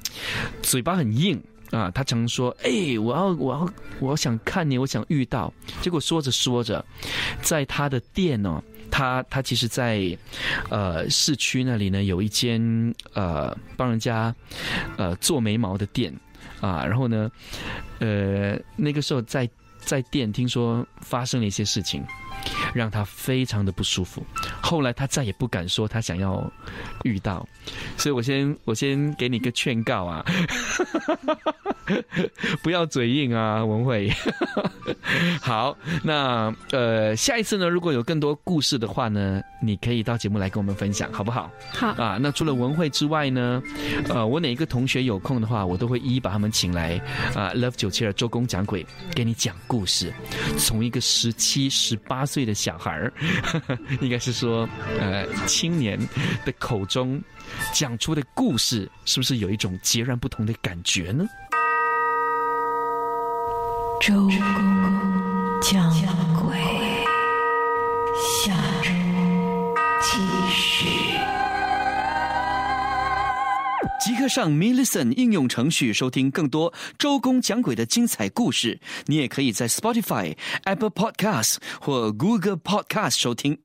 嘴巴很硬。啊，他常说：“哎，我要，我要，我想看你，我想遇到。”结果说着说着，在他的店哦，他他其实，在呃市区那里呢，有一间呃帮人家呃做眉毛的店啊。然后呢，呃那个时候在在店听说发生了一些事情。让他非常的不舒服，后来他再也不敢说他想要遇到，所以我先我先给你个劝告啊，不要嘴硬啊，文慧。好，那呃下一次呢，如果有更多故事的话呢，你可以到节目来跟我们分享，好不好？好啊，那除了文慧之外呢，呃，我哪一个同学有空的话，我都会一一把他们请来啊，Love 九七二周公讲鬼，给你讲故事，从一个十七十八岁的。小孩儿，应该是说，呃，青年的口中讲出的故事，是不是有一种截然不同的感觉呢？周公讲鬼，夏中继续。即刻上 Millison 应用程序收听更多周公讲鬼的精彩故事。你也可以在 Spotify、Apple Podcasts 或 Google Podcasts 收听。